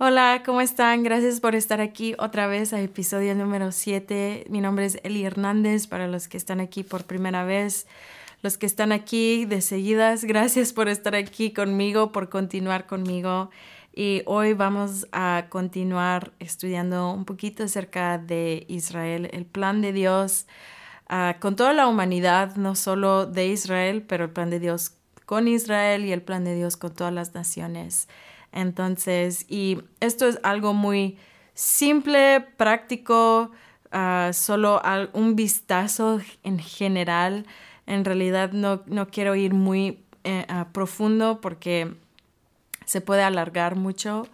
Hola, ¿cómo están? Gracias por estar aquí otra vez a episodio número 7. Mi nombre es Eli Hernández para los que están aquí por primera vez. Los que están aquí de seguidas, gracias por estar aquí conmigo, por continuar conmigo. Y hoy vamos a continuar estudiando un poquito acerca de Israel, el plan de Dios uh, con toda la humanidad, no solo de Israel, pero el plan de Dios con Israel y el plan de Dios con todas las naciones. Entonces, y esto es algo muy simple, práctico, uh, solo un vistazo en general. En realidad no, no quiero ir muy eh, profundo porque se puede alargar mucho,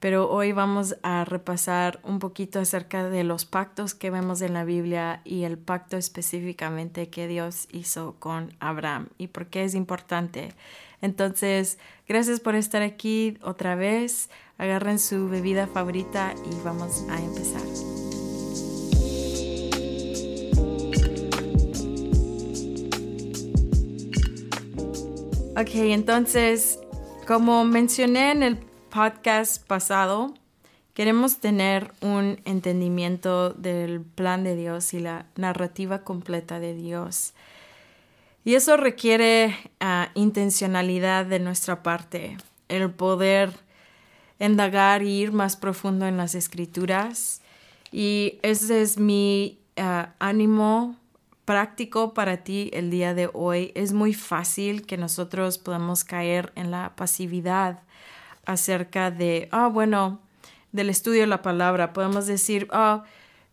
pero hoy vamos a repasar un poquito acerca de los pactos que vemos en la Biblia y el pacto específicamente que Dios hizo con Abraham y por qué es importante. Entonces, gracias por estar aquí otra vez. Agarren su bebida favorita y vamos a empezar. Ok, entonces, como mencioné en el podcast pasado, queremos tener un entendimiento del plan de Dios y la narrativa completa de Dios. Y eso requiere ah, intencionalidad de nuestra parte, el poder indagar e ir más profundo en las escrituras. Y ese es mi ah, ánimo práctico para ti el día de hoy. Es muy fácil que nosotros podamos caer en la pasividad acerca de, ah, bueno, del estudio de la palabra. Podemos decir, ah,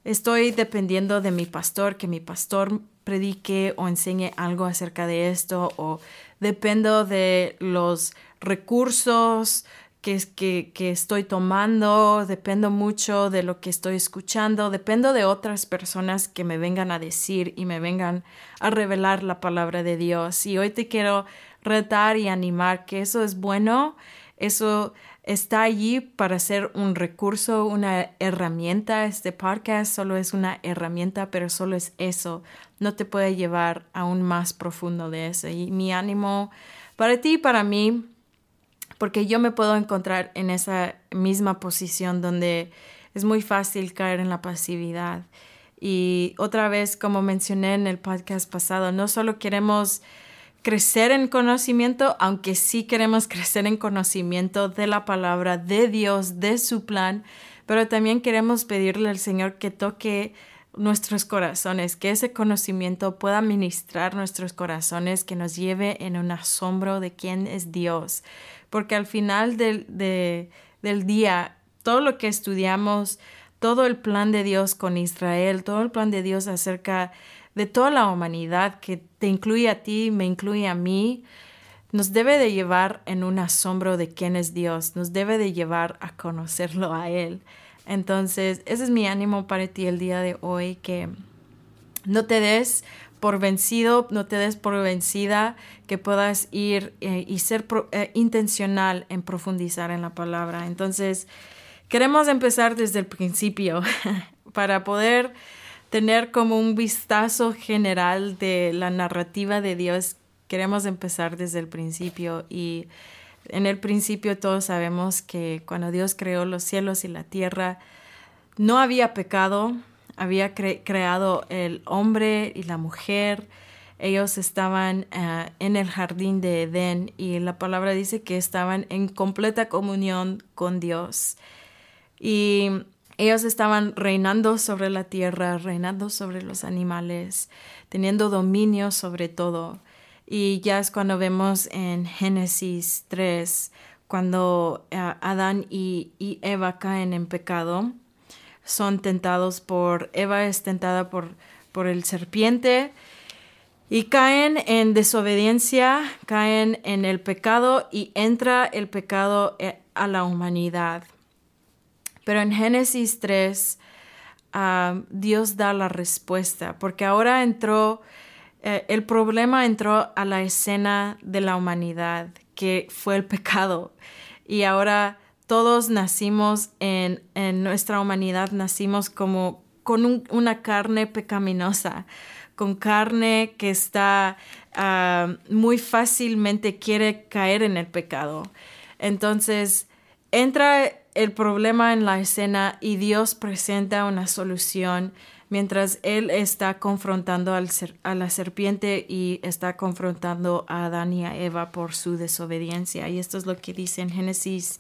estoy dependiendo de mi pastor, que mi pastor predique o enseñe algo acerca de esto o dependo de los recursos que, que, que, estoy tomando, dependo mucho de lo que estoy escuchando, dependo de otras personas que me vengan a decir y me vengan a revelar la palabra de Dios. Y hoy te quiero retar y animar que eso es bueno, eso está allí para ser un recurso, una herramienta. Este podcast solo es una herramienta, pero solo es eso. No te puede llevar aún más profundo de eso. Y mi ánimo para ti y para mí, porque yo me puedo encontrar en esa misma posición donde es muy fácil caer en la pasividad. Y otra vez, como mencioné en el podcast pasado, no solo queremos crecer en conocimiento, aunque sí queremos crecer en conocimiento de la palabra de Dios, de su plan, pero también queremos pedirle al Señor que toque nuestros corazones, que ese conocimiento pueda ministrar nuestros corazones, que nos lleve en un asombro de quién es Dios, porque al final del, del día, todo lo que estudiamos, todo el plan de Dios con Israel, todo el plan de Dios acerca de toda la humanidad que te incluye a ti, me incluye a mí, nos debe de llevar en un asombro de quién es Dios, nos debe de llevar a conocerlo a Él. Entonces, ese es mi ánimo para ti el día de hoy, que no te des por vencido, no te des por vencida, que puedas ir eh, y ser eh, intencional en profundizar en la palabra. Entonces, queremos empezar desde el principio para poder tener como un vistazo general de la narrativa de Dios, queremos empezar desde el principio y en el principio todos sabemos que cuando Dios creó los cielos y la tierra, no había pecado, había creado el hombre y la mujer, ellos estaban eh, en el jardín de Edén y la palabra dice que estaban en completa comunión con Dios. Y ellos estaban reinando sobre la tierra, reinando sobre los animales, teniendo dominio sobre todo. Y ya es cuando vemos en Génesis 3, cuando eh, Adán y, y, Eva caen en pecado, son tentados por, Eva es tentada por, por el serpiente y caen en desobediencia, caen en el pecado y entra el pecado eh, a la humanidad. Pero en Génesis 3, ah, Dios da la respuesta, porque ahora entró, eh, el problema entró a la escena de la humanidad, que fue el pecado. Y ahora todos nacimos en, nuestra humanidad, nacimos como con una carne pecaminosa, con carne que está muy fácilmente quiere caer en el pecado. Entonces, entra el problema en la escena y Dios presenta una solución mientras Él está confrontando al a la serpiente y está confrontando a Adán y a Eva por su desobediencia. Y esto es lo que dice en Génesis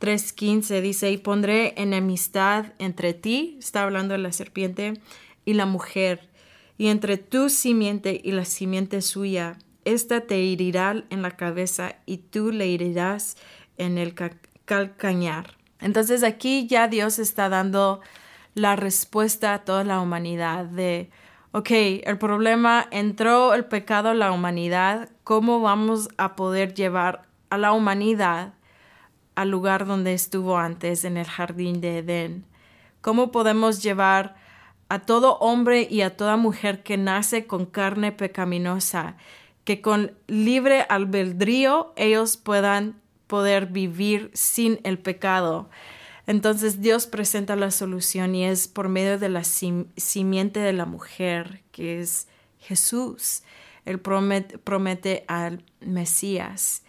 3.15. Dice, y pondré enemistad entre ti, está hablando de la serpiente, y la mujer, y entre tu simiente y la simiente suya. Esta te herirá en la cabeza y tú le herirás en el calcañar. Entonces aquí ya Dios está dando la respuesta a toda la humanidad de, ok, el problema entró el pecado a la humanidad, ¿cómo vamos a poder llevar a la humanidad al lugar donde estuvo antes en el jardín de Edén? ¿Cómo podemos llevar a todo hombre y a toda mujer que nace con carne pecaminosa, que con libre albedrío ellos puedan poder vivir sin el pecado? Entonces Dios presenta la solución y es por medio de la simiente de la mujer, que es Jesús. Él promete, al Mesías.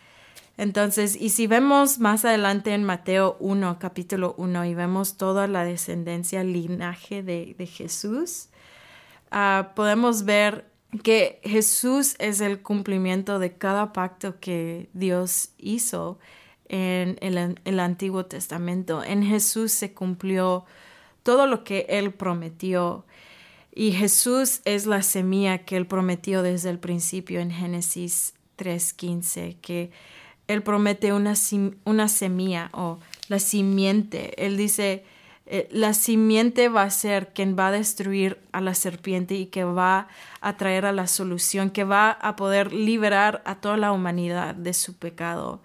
Entonces, y si vemos más adelante en Mateo 1, capítulo 1, y vemos toda la descendencia, linaje de, Jesús, ah, podemos ver que Jesús es el cumplimiento de cada pacto que Dios hizo en el, Antiguo Testamento. En Jesús se cumplió todo lo que Él prometió. Y Jesús es la semilla que Él prometió desde el principio en Génesis 3.15, que Él promete una, una semilla o la simiente. Él dice, eh, la simiente va a ser quien va a destruir a la serpiente y que va a traer a la solución, que va a poder liberar a toda la humanidad de su pecado.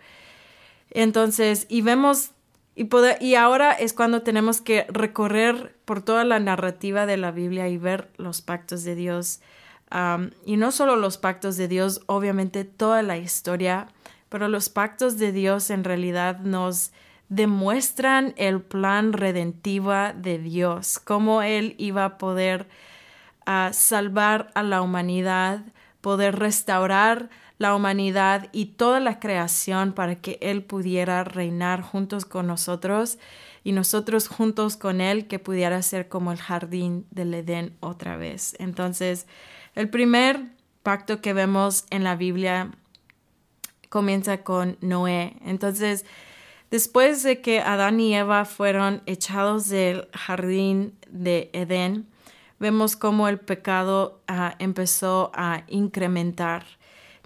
Entonces, y vemos, y, y ahora es cuando tenemos que recorrer por toda la narrativa de la Biblia y ver los pactos de Dios. y no solo los pactos de Dios, obviamente toda la historia, pero los pactos de Dios en realidad nos demuestran el plan redentivo de Dios, cómo Él iba a poder ah, salvar a la humanidad, poder restaurar la humanidad y toda la creación para que Él pudiera reinar juntos con nosotros y nosotros juntos con Él que pudiera ser como el jardín del Edén otra vez. Entonces, el primer pacto que vemos en la Biblia comienza con Noé. Entonces, después de que Adán y Eva fueron echados del jardín de Edén, vemos cómo el pecado ah, empezó a incrementar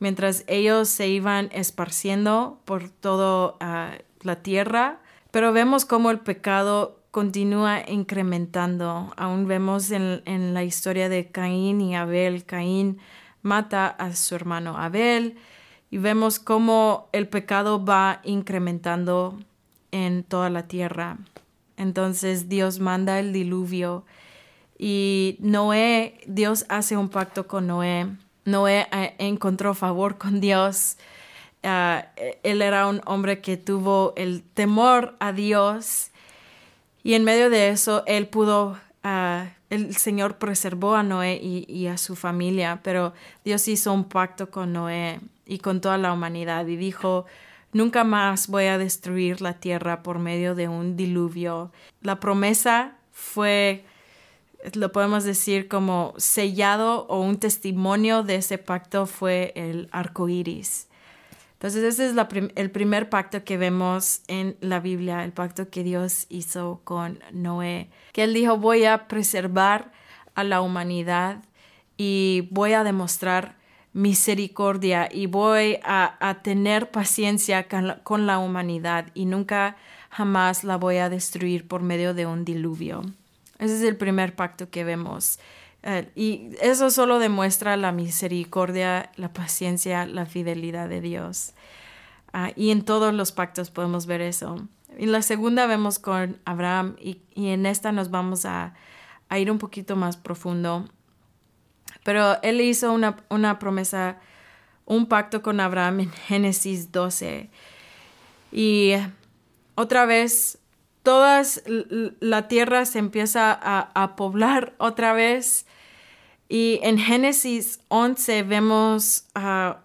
mientras ellos se iban esparciendo por toda ah, la tierra, pero vemos cómo el pecado continúa incrementando. Aún vemos en, en, la historia de Caín y Abel. Caín mata a su hermano Abel y vemos cómo el pecado va incrementando en toda la tierra. Entonces Dios manda el diluvio y Noé, Dios hace un pacto con Noé Noé eh, encontró favor con Dios. Ah, él era un hombre que tuvo el temor a Dios y en medio de eso él pudo, ah, el Señor preservó a Noé y, a su familia, pero Dios hizo un pacto con Noé y con toda la humanidad y dijo, nunca más voy a destruir la tierra por medio de un diluvio. La promesa fue lo podemos decir como sellado o un testimonio de ese pacto fue el arco iris. Entonces, ese es el primer pacto que vemos en la Biblia, el pacto que Dios hizo con Noé, que él dijo, voy a preservar a la humanidad y voy a demostrar misericordia y voy a, tener paciencia con la humanidad y nunca jamás la voy a destruir por medio de un diluvio. Ese es el primer pacto que vemos. Eh, y eso solo demuestra la misericordia, la paciencia, la fidelidad de Dios. Ah, y en todos los pactos podemos ver eso. Y la segunda vemos con Abraham y, en esta nos vamos a, ir un poquito más profundo. Pero él hizo una, una promesa, un pacto con Abraham en Génesis 12. Y otra vez todas la tierra se empieza a, poblar otra vez. Y en Génesis 11 vemos ah,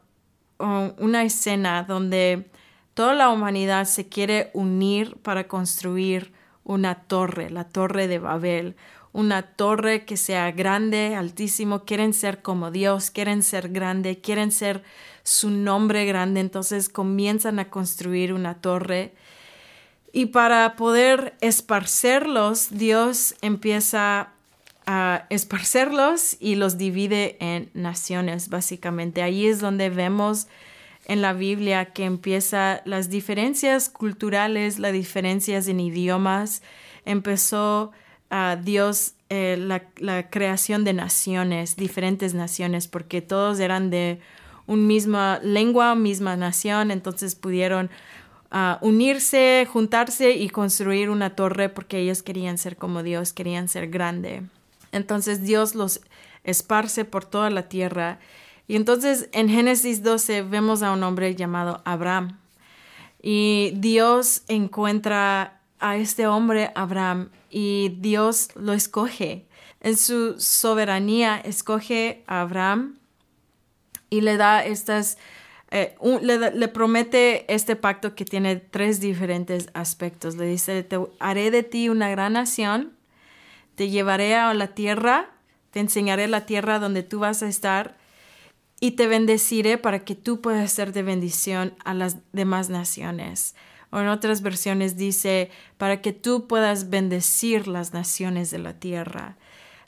una escena donde toda la humanidad se quiere unir para construir una torre, la torre de Babel, una torre que sea grande, altísimo, quieren ser como Dios, quieren ser grande, quieren ser su nombre grande, entonces comienzan a construir una torre. Y para poder esparcerlos, Dios empieza a esparcerlos y los divide en naciones, básicamente. Ahí es donde vemos en la Biblia que empieza las diferencias culturales, las diferencias en idiomas, empezó a Dios eh, la, creación de naciones, diferentes naciones, porque todos eran de una misma lengua, misma nación, entonces pudieron ah, unirse, juntarse y construir una torre porque ellos querían ser como Dios, querían ser grande. Entonces Dios los esparce por toda la tierra. Y entonces en Génesis 12 vemos a un hombre llamado Abraham. Y Dios encuentra a este hombre Abraham y Dios lo escoge. En su soberanía escoge a Abraham y le da estas, eh, le, promete este pacto que tiene tres diferentes aspectos. Le dice, te haré de ti una gran nación, te llevaré a la tierra, te enseñaré la tierra donde tú vas a estar y te bendeciré para que tú puedas ser de bendición a las demás naciones o en otras versiones dice, para que tú puedas bendecir las naciones de la tierra.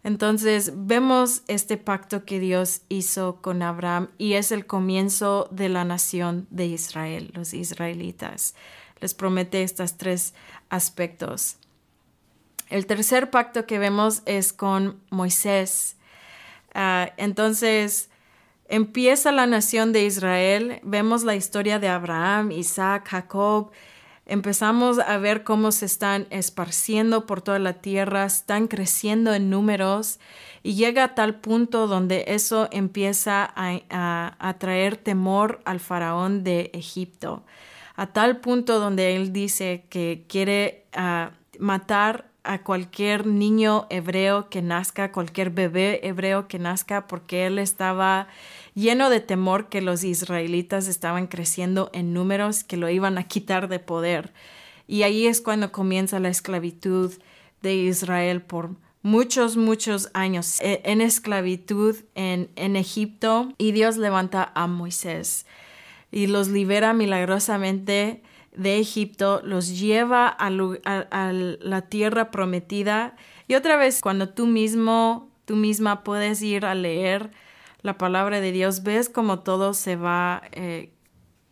Entonces vemos este pacto que Dios hizo con Abraham y es el comienzo de la nación de Israel, los israelitas. Les promete estos tres aspectos. El tercer pacto que vemos es con Moisés. Ah, entonces, empieza la nación de Israel, vemos la historia de Abraham, Isaac, Jacob, empezamos a ver cómo se están esparciendo por toda la tierra, están creciendo en números y llega a tal punto donde eso empieza a, traer temor al faraón de Egipto, a tal punto donde él dice que quiere ah, matar a cualquier niño hebreo que nazca, cualquier bebé hebreo que nazca, porque él estaba lleno de temor que los israelitas estaban creciendo en números que lo iban a quitar de poder. Y ahí es cuando comienza la esclavitud de Israel por muchos, muchos años e, en esclavitud en, en Egipto y Dios levanta a Moisés y los libera milagrosamente de Egipto, los lleva a, a, la tierra prometida y otra vez cuando tú mismo, tú misma puedes ir a leer la palabra de Dios, ves como todo se va, eh,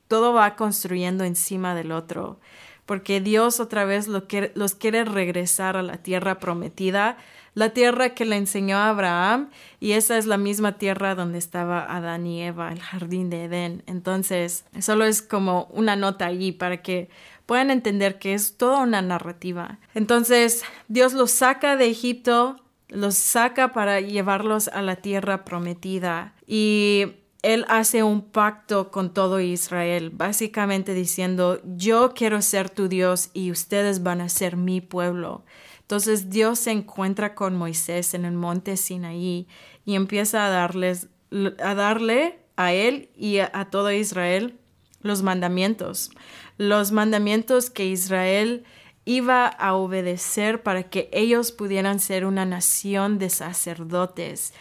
todo va construyendo encima del otro, porque Dios otra vez lo los quiere regresar a la tierra prometida, la tierra que le enseñó a Abraham, y esa es la misma tierra donde estaba Adán y Eva, el jardín de Edén. Entonces, solo es como una nota allí para que puedan entender que es toda una narrativa. Entonces, Dios los saca de Egipto, los saca para llevarlos a la tierra prometida y él hace un pacto con todo Israel, básicamente diciendo, yo quiero ser tu Dios y ustedes van a ser mi pueblo. Entonces Dios se encuentra con Moisés en el monte Sinaí y empieza a darles a darle a él y a, a todo Israel los mandamientos, los mandamientos que Israel iba a obedecer para que ellos pudieran ser una nación de sacerdotes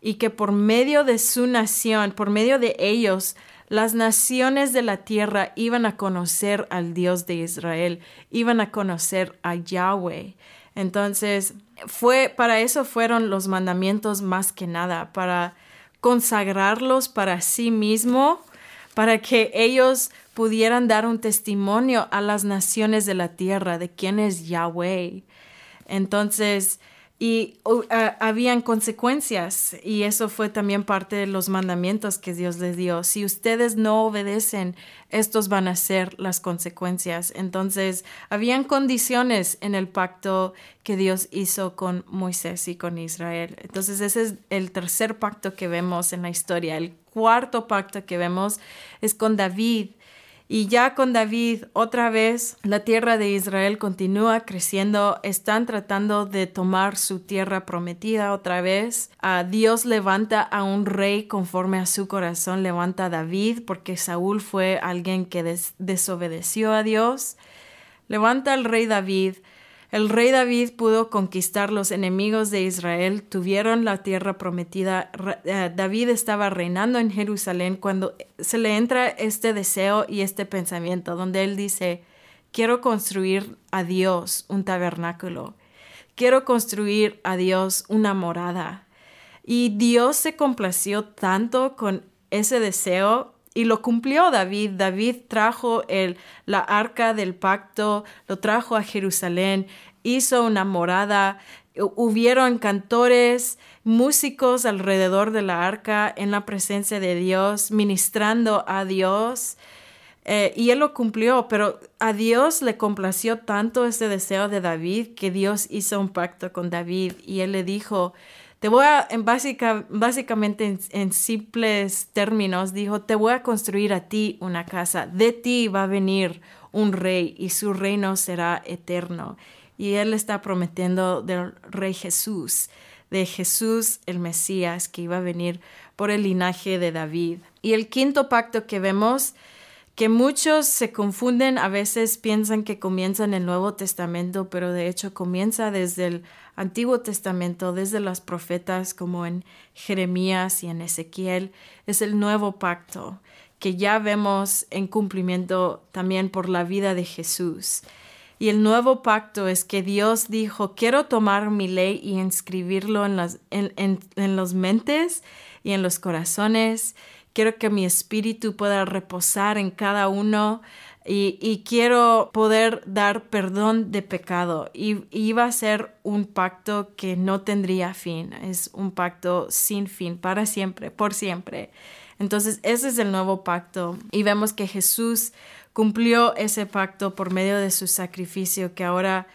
y que por medio de su nación, por medio de ellos, las naciones de la tierra iban a conocer al Dios de Israel, iban a conocer a Yahweh. Entonces, fue para eso fueron los mandamientos más que nada, para consagrarlos para sí mismo, para que ellos pudieran dar un testimonio a las naciones de la tierra de quién es Yahweh. Entonces, y habían consecuencias y eso fue también parte de los mandamientos que Dios les dio. Si ustedes no obedecen, estos van a ser las consecuencias. Entonces, habían condiciones en el pacto que Dios hizo con Moisés y con Israel. Entonces, ese es el tercer pacto que vemos en la historia. El cuarto pacto que vemos es con David Y ya con David, otra vez, la tierra de Israel continúa creciendo. Están tratando de tomar su tierra prometida otra vez. Ah, Dios levanta a un rey conforme a su corazón. Levanta a David porque Saúl fue alguien que desobedeció a Dios. Levanta al rey David el rey David pudo conquistar los enemigos de Israel, tuvieron la tierra prometida. Eh, David estaba reinando en Jerusalén cuando se le entra este deseo y este pensamiento, donde él dice, quiero construir a Dios un tabernáculo, quiero construir a Dios una morada. Y Dios se complació tanto con ese deseo y lo cumplió David. David trajo el, la arca del pacto, lo trajo a Jerusalén, hizo una morada, hubieron cantores, músicos alrededor de la arca en la presencia de Dios, ministrando a Dios. Eh, y él lo cumplió, pero a Dios le complació tanto ese deseo de David que Dios hizo un pacto con David y él le dijo, te voy a, en básica, básicamente en, simples términos, dijo, te voy a construir a ti una casa, de ti va a venir un rey y su reino será eterno. Y él está prometiendo del rey Jesús, de Jesús el Mesías que iba a venir por el linaje de David. Y el quinto pacto que vemos que muchos se confunden, a veces piensan que comienza en el Nuevo Testamento, pero de hecho comienza desde el Antiguo Testamento, desde los profetas como en Jeremías y en Ezequiel. Es el nuevo pacto que ya vemos en cumplimiento también por la vida de Jesús. Y el nuevo pacto es que Dios dijo, quiero tomar mi ley y inscribirlo en, las, en, en los mentes y en los corazones quiero que mi espíritu pueda reposar en cada uno y, quiero poder dar perdón de pecado. Y, iba a ser un pacto que no tendría fin, es un pacto sin fin, para siempre, por siempre. Entonces, ese es el nuevo pacto y vemos que Jesús cumplió ese pacto por medio de su sacrificio, que ahora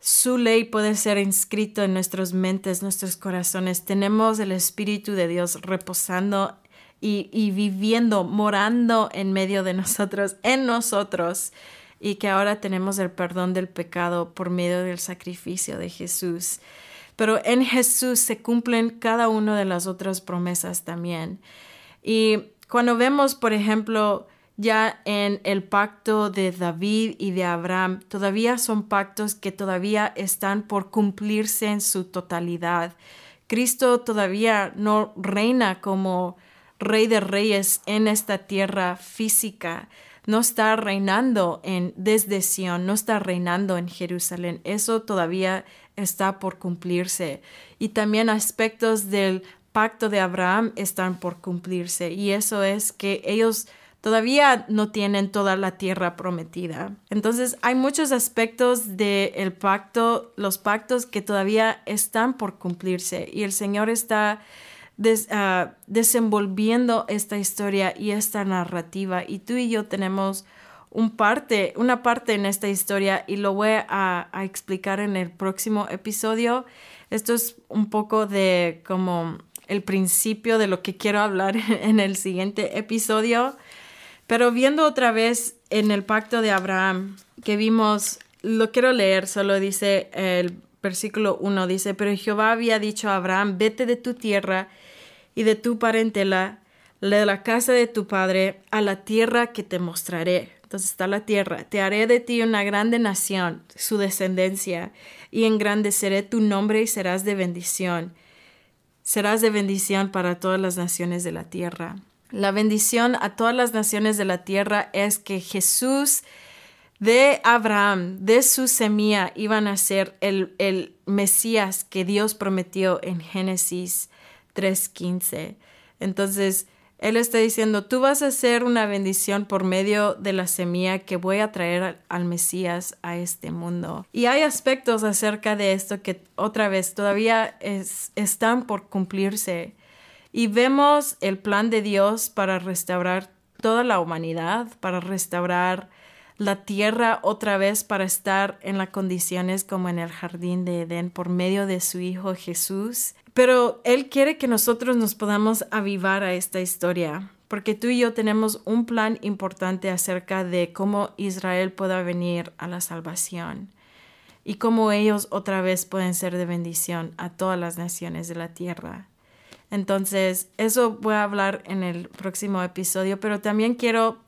su ley puede ser inscrito en nuestras mentes, nuestros corazones. Tenemos el Espíritu de Dios reposando y, viviendo, morando en medio de nosotros, en nosotros, y que ahora tenemos el perdón del pecado por medio del sacrificio de Jesús. Pero en Jesús se cumplen cada una de las otras promesas también. Y cuando vemos, por ejemplo, ya en el pacto de David y de Abraham, todavía son pactos que todavía están por cumplirse en su totalidad. Cristo todavía no reina como rey de reyes en esta tierra física. No está reinando en desde Sion, no está reinando en Jerusalén. Eso todavía está por cumplirse. Y también aspectos del pacto de Abraham están por cumplirse. Y eso es que ellos todavía no tienen toda la tierra prometida. Entonces hay muchos aspectos del pacto, los pactos que todavía están por cumplirse. Y el Señor está Ah, desenvolviendo esta historia y esta narrativa. Y tú y yo tenemos un parte, una parte en esta historia y lo voy a, a explicar en el próximo episodio. Esto es un poco de como el principio de lo que quiero hablar en el siguiente episodio. Pero viendo otra vez en el pacto de Abraham que vimos, lo quiero leer, solo dice el versículo 1, dice, pero Jehová había dicho a Abraham, vete de tu tierra y de tu parentela, de la casa de tu padre, a la tierra que te mostraré. Entonces está la tierra. Te haré de ti una grande nación, su descendencia, y engrandeceré tu nombre y serás de bendición. Serás de bendición para todas las naciones de la tierra. La bendición a todas las naciones de la tierra es que Jesús de Abraham, de su semilla, iban a ser el, el Mesías que Dios prometió en Génesis 3.15. Entonces, Él está diciendo, tú vas a ser una bendición por medio de la semilla que voy a traer al Mesías a este mundo. Y hay aspectos acerca de esto que otra vez todavía están por cumplirse. Y vemos el plan de Dios para restaurar toda la humanidad, para restaurar la tierra otra vez para estar en las condiciones como en el jardín de Edén por medio de su Hijo Jesús. Pero Él quiere que nosotros nos podamos avivar a esta historia, porque tú y yo tenemos un plan importante acerca de cómo Israel pueda venir a la salvación y cómo ellos otra vez pueden ser de bendición a todas las naciones de la tierra. Entonces, eso voy a hablar en el próximo episodio, pero también quiero,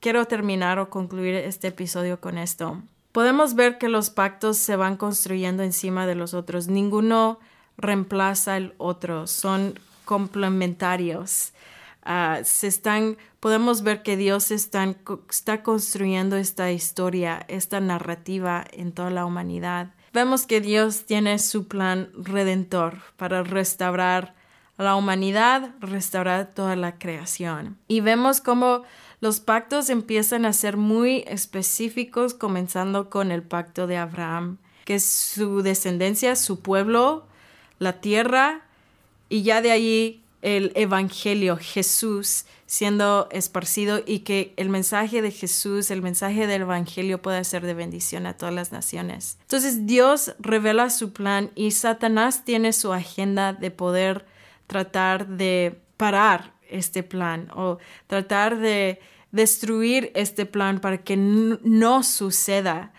quiero terminar o concluir este episodio con esto. Podemos ver que los pactos se van construyendo encima de los otros. Ninguno reemplaza al otro, son complementarios. Ah, se están, podemos ver que Dios está construyendo esta historia, esta narrativa en toda la humanidad. Vemos que Dios tiene su plan redentor para restaurar la humanidad, restaurar toda la creación. Y vemos cómo los pactos empiezan a ser muy específicos, comenzando con el pacto de Abraham, que es su descendencia, su pueblo, la tierra, y ya de ahí el Evangelio, Jesús siendo esparcido y que el mensaje de Jesús, el mensaje del Evangelio pueda ser de bendición a todas las naciones. Entonces Dios revela su plan y Satanás tiene su agenda de poder tratar de parar este plan o tratar de destruir este plan para que no suceda,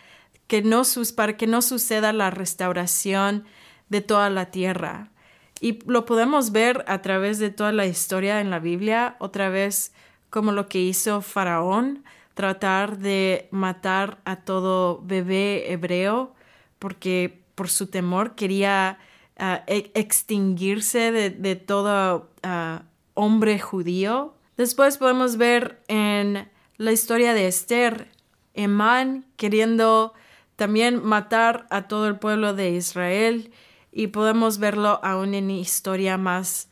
que no para que no suceda la restauración de toda la tierra. Y lo podemos ver a través de toda la historia en la Biblia, otra vez como lo que hizo Faraón, tratar de matar a todo bebé hebreo, porque por su temor quería ah, e-, extinguirse de, todo ah, hombre judío. Después podemos ver en la historia de Esther, Emán queriendo también matar a todo el pueblo de Israel y podemos verlo aún en historia más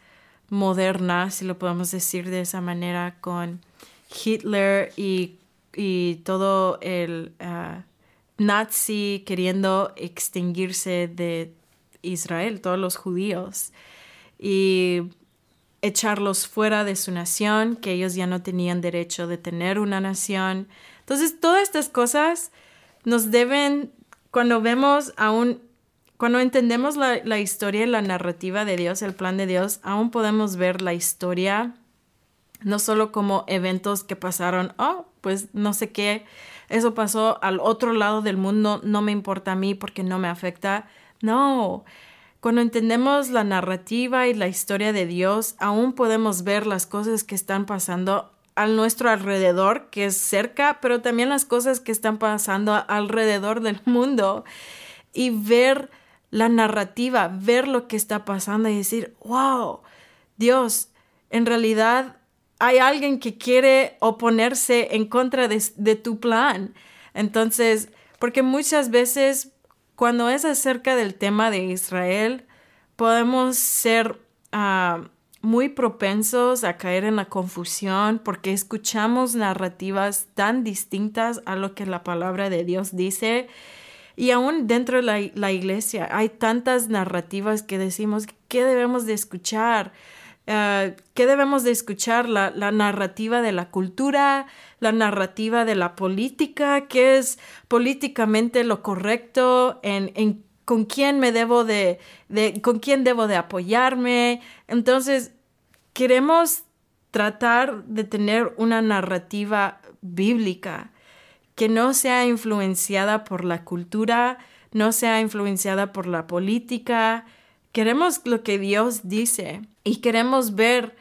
moderna, si lo podemos decir de esa manera, con Hitler y, todo el ah, nazi queriendo extinguirse de Israel, todos los judíos, y echarlos fuera de su nación, que ellos ya no tenían derecho de tener una nación. Entonces, todas estas cosas nos deben, cuando vemos a un cuando entendemos la, la historia y la narrativa de Dios, el plan de Dios, aún podemos ver la historia no solo como eventos que pasaron, oh, pues no sé qué, eso pasó al otro lado del mundo, no me importa a mí porque no me afecta. No, cuando entendemos la narrativa y la historia de Dios, aún podemos ver las cosas que están pasando a nuestro alrededor, que es cerca, pero también las cosas que están pasando alrededor del mundo y ver la narrativa, ver lo que está pasando y decir, wow, Dios, en realidad hay alguien que quiere oponerse en contra de, tu plan. Entonces, porque muchas veces cuando es acerca del tema de Israel, podemos ser ah, muy propensos a caer en la confusión porque escuchamos narrativas tan distintas a lo que la palabra de Dios dice y aún dentro de la, iglesia hay tantas narrativas que decimos, ¿qué debemos de escuchar? Ah, ¿Qué debemos de escuchar? La, narrativa de la cultura, la narrativa de la política, qué es políticamente lo correcto, con quién me debo de, de, con quién debo de apoyarme. Entonces, queremos tratar de tener una narrativa bíblica que no sea influenciada por la cultura, no sea influenciada por la política. Queremos lo que Dios dice y queremos ver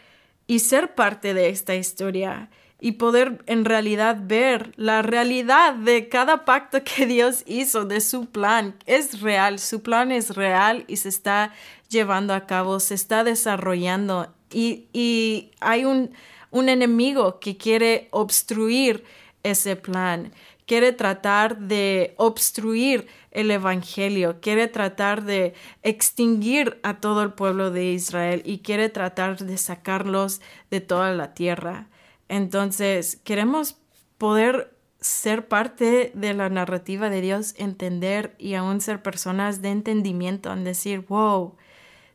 y ser parte de esta historia y poder en realidad ver la realidad de cada pacto que Dios hizo, de su plan. Es real, su plan es real y se está llevando a cabo, se está desarrollando y, y hay un, un enemigo que quiere obstruir ese plan, quiere tratar de obstruir el Evangelio, quiere tratar de extinguir a todo el pueblo de Israel y quiere tratar de sacarlos de toda la tierra. Entonces, queremos poder ser parte de la narrativa de Dios, entender y aún ser personas de entendimiento, en decir, wow,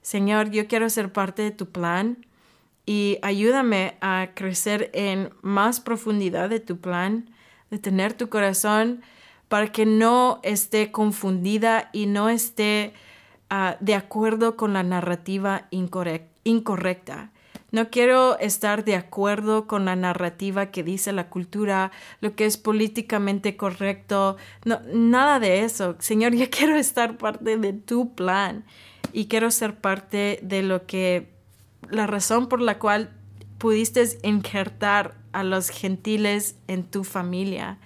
Señor, yo quiero ser parte de tu plan y ayúdame a crecer en más profundidad de tu plan, de tener tu corazón para que no esté confundida y no esté ah, de acuerdo con la narrativa incorrecta. No quiero estar de acuerdo con la narrativa que dice la cultura, lo que es políticamente correcto, no, nada de eso. Señor, yo quiero estar parte de tu plan y quiero ser parte de lo que, la razón por la cual pudiste injertar a los gentiles en tu familia.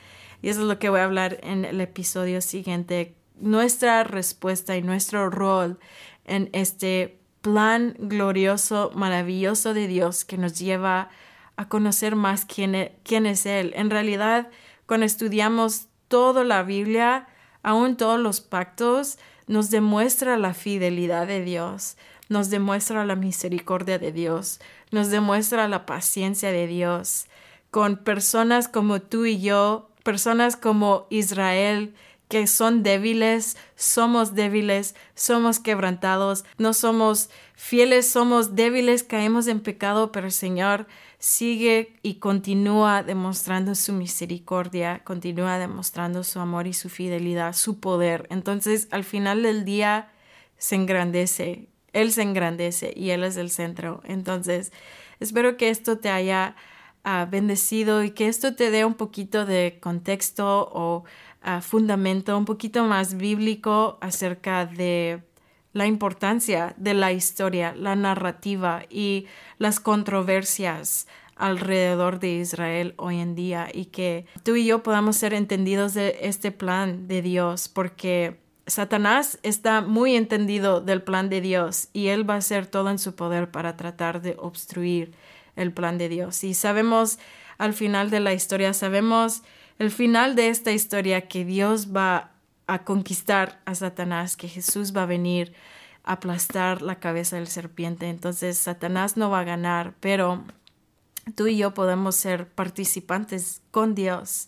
Y eso es lo que voy a hablar en el episodio siguiente. Nuestra respuesta y nuestro rol en este plan glorioso, maravilloso de Dios que nos lleva a conocer más quién es, quién es Él. En realidad, cuando estudiamos toda la Biblia, aún todos los pactos, nos demuestra la fidelidad de Dios, nos demuestra la misericordia de Dios, nos demuestra la paciencia de Dios con personas como tú y yo, personas como Israel, que son débiles, somos débiles, somos quebrantados, no somos fieles, somos débiles, caemos en pecado, pero el Señor sigue y continúa demostrando su misericordia, continúa demostrando su amor y su fidelidad, su poder. Entonces, al final del día, se engrandece, Él se engrandece y Él es el centro. Entonces, espero que esto te haya ah, bendecido y que esto te dé un poquito de contexto o fundamento un poquito más bíblico acerca de la importancia de la historia, la narrativa y las controversias alrededor de Israel hoy en día y que tú y yo podamos ser entendidos de este plan de Dios porque Satanás está muy entendido del plan de Dios y él va a hacer todo en su poder para tratar de obstruir el plan de Dios. Y sabemos al final de la historia, sabemos el final de esta historia que Dios va a conquistar a Satanás, que Jesús va a venir a aplastar la cabeza del serpiente. Entonces Satanás no va a ganar, pero tú y yo podemos ser participantes con Dios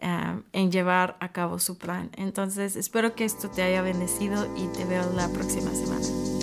eh, en llevar a cabo su plan. Entonces espero que esto te haya bendecido y te veo la próxima semana.